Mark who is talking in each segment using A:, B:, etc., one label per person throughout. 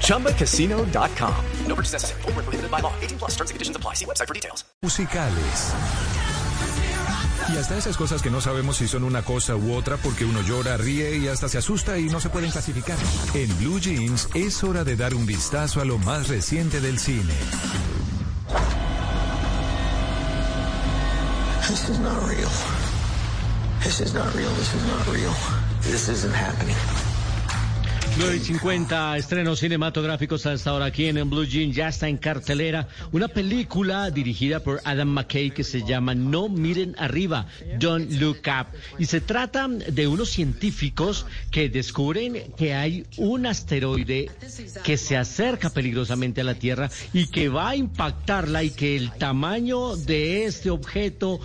A: ChumbaCasino.com. No purchase necessary. Full prohibited by law. 18 plus terms and conditions apply. See website for details.
B: Musicales. Y hasta esas cosas que no sabemos si son una cosa u otra porque uno llora, ríe y hasta se asusta y no se pueden clasificar. En Blue Jeans es hora de dar un vistazo a lo más reciente del cine.
C: This is not real. This is not real. This is not real. This isn't happening.
D: 9 y 50 estrenos cinematográficos hasta ahora aquí en, Blue Jean. Ya está en cartelera una película dirigida por Adam McKay que se llama No Miren Arriba, Don't Look Up. Y se trata de unos científicos que descubren que hay un asteroide que se acerca peligrosamente a la Tierra y que va a impactarla y que el tamaño de este objeto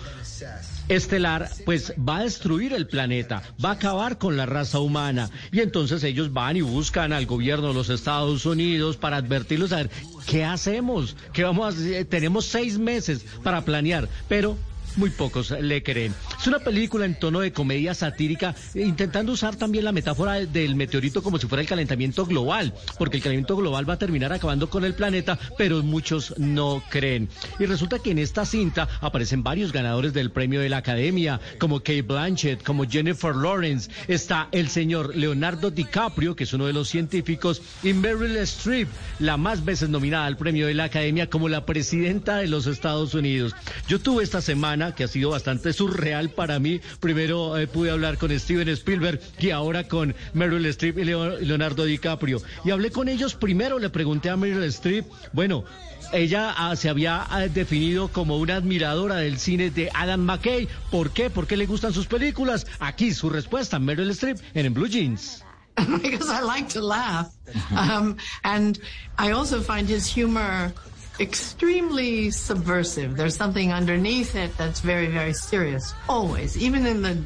D: estelar, pues va a destruir el planeta, va a acabar con la raza humana. Y entonces ellos van y buscan al gobierno de los Estados Unidos para advertirlos a ver qué hacemos, qué vamos a hacer. Tenemos seis meses para planear, pero muy pocos le creen. Es una película en tono de comedia satírica, intentando usar también la metáfora del meteorito como si fuera el calentamiento global, porque el calentamiento global va a terminar acabando con el planeta, pero muchos no creen. Y resulta que en esta cinta aparecen varios ganadores del premio de la Academia, como Kate Blanchett, como Jennifer Lawrence, está el señor Leonardo DiCaprio, que es uno de los científicos, y Meryl Streep, la más veces nominada al premio de la Academia como la presidenta de los Estados Unidos. Yo tuve esta semana que ha sido bastante surreal para mí. Primero eh, pude hablar con Steven Spielberg y ahora con Meryl Streep y Leonardo DiCaprio. Y hablé con ellos primero, le pregunté a Meryl Streep, bueno, ella ah, se había ah, definido como una admiradora del cine de Adam McKay. ¿Por qué? ¿Por qué le gustan sus películas? Aquí su respuesta, Meryl Streep en Blue Jeans.
E: because I like to laugh. Um, and I also find his humor extremely subversive. There's something underneath it that's very, very serious. Always, even in the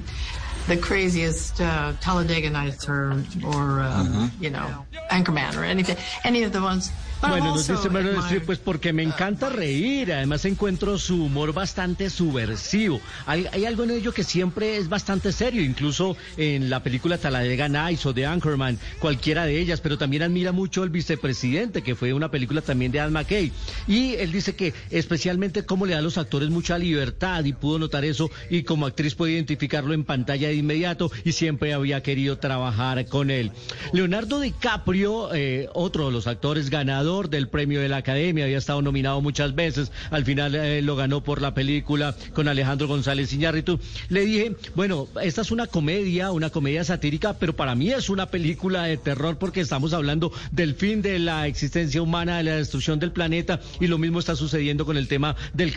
E: the craziest uh, Talladega Nights or or mm-hmm. you know Anchorman or anything, any of the ones
D: Bueno, nos dice Meryl Streep, pues porque me encanta reír, además encuentro su humor bastante subversivo. Hay, algo en ello que siempre es bastante serio, incluso en la película Talladega Nights o de Anchorman, cualquiera de ellas, pero también admira mucho el vicepresidente, que fue una película también de Anne McKay. Y él dice que especialmente cómo le da a los actores mucha libertad y pudo notar eso y como actriz puede identificarlo en pantalla de inmediato y siempre había querido trabajar con él. Leonardo DiCaprio, eh, otro de los actores ganados, del premio de la Academia, había estado nominado muchas veces, al final eh, lo ganó por la película con Alejandro González Iñárritu. Le dije, bueno, esta es una comedia, una comedia satírica, pero para mí es una película de terror porque estamos hablando del fin de la existencia humana, de la destrucción del planeta y lo mismo está sucediendo con el tema del,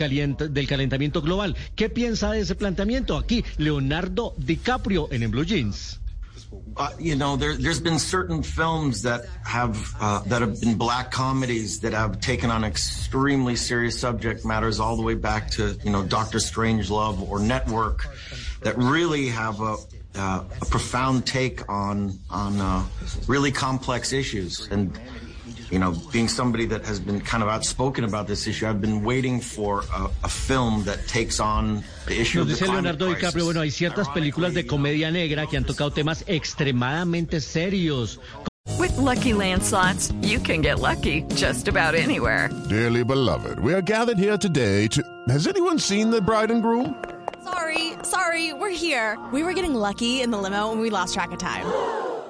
D: del calentamiento global. ¿Qué piensa de ese planteamiento? Aquí, Leonardo DiCaprio en, en Blue Jeans.
F: Uh, you know, there, has been certain films that have uh, that have been black comedies that have taken on extremely serious subject matters, all the way back to you know Doctor Strangelove or Network, that really have a uh, a profound take on on uh, really complex issues. And you know, being somebody that has been kind of outspoken about this issue, I've been waiting for a, a film that takes on the issue
D: Nos dice Leonardo DiCaprio, bueno, hay ciertas películas de comedia negra que han tocado temas extremadamente serios.
G: With lucky landslots, you can get lucky just about anywhere.
H: Dearly beloved, we are gathered here today to. Has anyone seen the bride and groom?
I: Sorry, sorry, we're here. We were getting lucky in the limo and we lost track of time.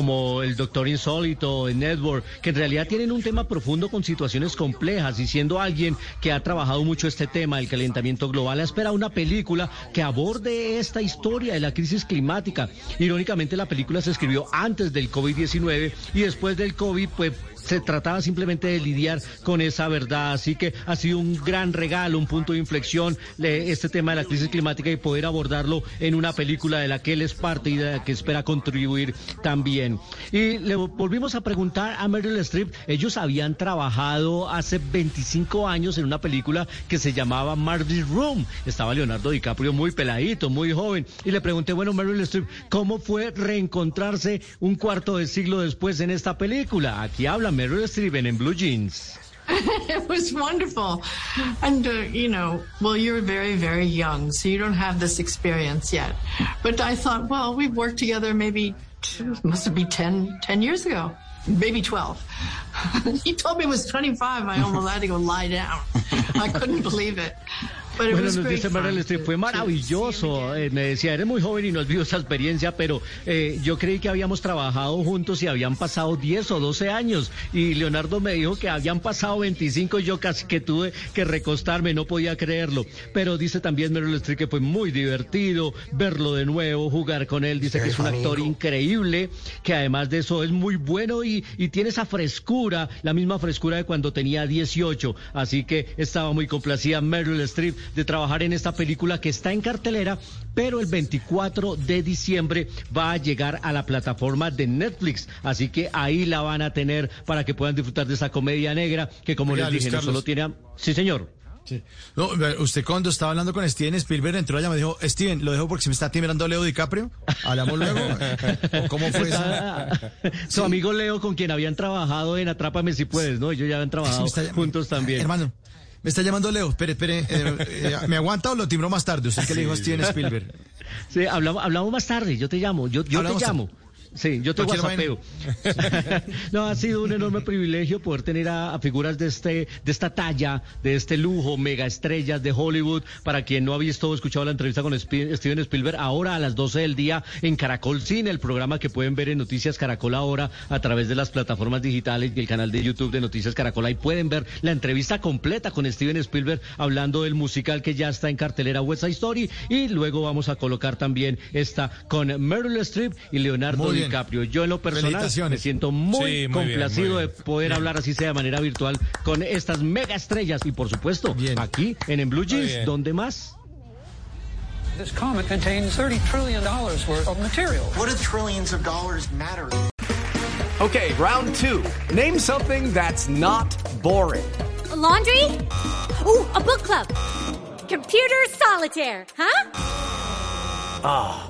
D: Como el Doctor Insólito en Network, que en realidad tienen un tema profundo con situaciones complejas y siendo alguien que ha trabajado mucho este tema del calentamiento global, espera una película que aborde esta historia de la crisis climática. Irónicamente, la película se escribió antes del COVID-19 y después del COVID, pues se trataba simplemente de lidiar con esa verdad. Así que ha sido un gran regalo, un punto de inflexión este tema de la crisis climática y poder abordarlo en una película de la que él es parte y de la que espera contribuir también. Y le volvimos a preguntar a Meryl Streep, ellos habían trabajado hace 25 años en una película que se llamaba Marty's Room. Estaba Leonardo DiCaprio muy peladito, muy joven. Y le pregunté, bueno, Meryl Streep, ¿cómo fue reencontrarse un cuarto de siglo después en esta película? Aquí habla Meryl Streep in Blue Jeans.
E: it was wonderful. And, uh, you know, well, you're very, very young, so you don't have this experience yet. But I thought, well, we've worked together maybe, must be 10, 10 years ago, maybe 12. he told me it was 25. I almost had to go lie down. I couldn't believe it.
D: Bueno, nos dice Meryl Streep, fue maravilloso. Eh, me decía, eres muy joven y no has visto esa experiencia, pero eh, yo creí que habíamos trabajado juntos y habían pasado 10 o 12 años. Y Leonardo me dijo que habían pasado 25 y yo casi que tuve que recostarme, no podía creerlo. Pero dice también Meryl Streep que fue muy divertido verlo de nuevo, jugar con él. Dice que es un actor increíble, que además de eso es muy bueno y, y tiene esa frescura, la misma frescura de cuando tenía 18. Así que estaba muy complacida Meryl Streep de trabajar en esta película que está en cartelera, pero el 24 de diciembre va a llegar a la plataforma de Netflix. Así que ahí la van a tener para que puedan disfrutar de esa comedia negra que, como les dije, no solo tiene. Sí, señor.
J: Sí. No, usted cuando estaba hablando con Steven Spielberg entró allá me dijo, Steven, lo dejo porque se me está timbrando Leo DiCaprio. Hablamos luego. ¿Cómo fue eso?
D: Su amigo Leo con quien habían trabajado en Atrápame si puedes, ¿no? Ellos ya habían trabajado juntos también.
J: Hermano, me está llamando Leo. Espere, espere. Eh, eh, ¿Me aguanta o lo timbró más tarde? Usted que le dijo a Steven Spielberg.
D: Sí, hablamos, hablamos más tarde. Yo te llamo. Yo, yo te llamo. Sí, yo te whatsappeo. no, ha sido un enorme privilegio poder tener a, figuras de este, de esta talla, de este lujo, mega estrellas de Hollywood. Para quien no ha visto o escuchado la entrevista con Steven Spielberg, ahora a las 12 del día en Caracol Cine, el programa que pueden ver en Noticias Caracol ahora a través de las plataformas digitales y el canal de YouTube de Noticias Caracol. Ahí pueden ver la entrevista completa con Steven Spielberg hablando del musical que ya está en cartelera West Side Story. Y luego vamos a colocar también esta con Meryl Streep y Leonardo DiCaprio. Yo en lo personal me siento muy, complacido de poder hablar así sea de manera virtual con estas mega estrellas y por supuesto aquí en, en Blue Jeans, ¿dónde más?
K: This comet contains 30 trillion dollars worth of material.
F: What do trillions of dollars matter?
A: Okay, round two. Name something that's not boring.
L: A laundry? Ooh, a book club. Computer solitaire, huh?
A: Ah.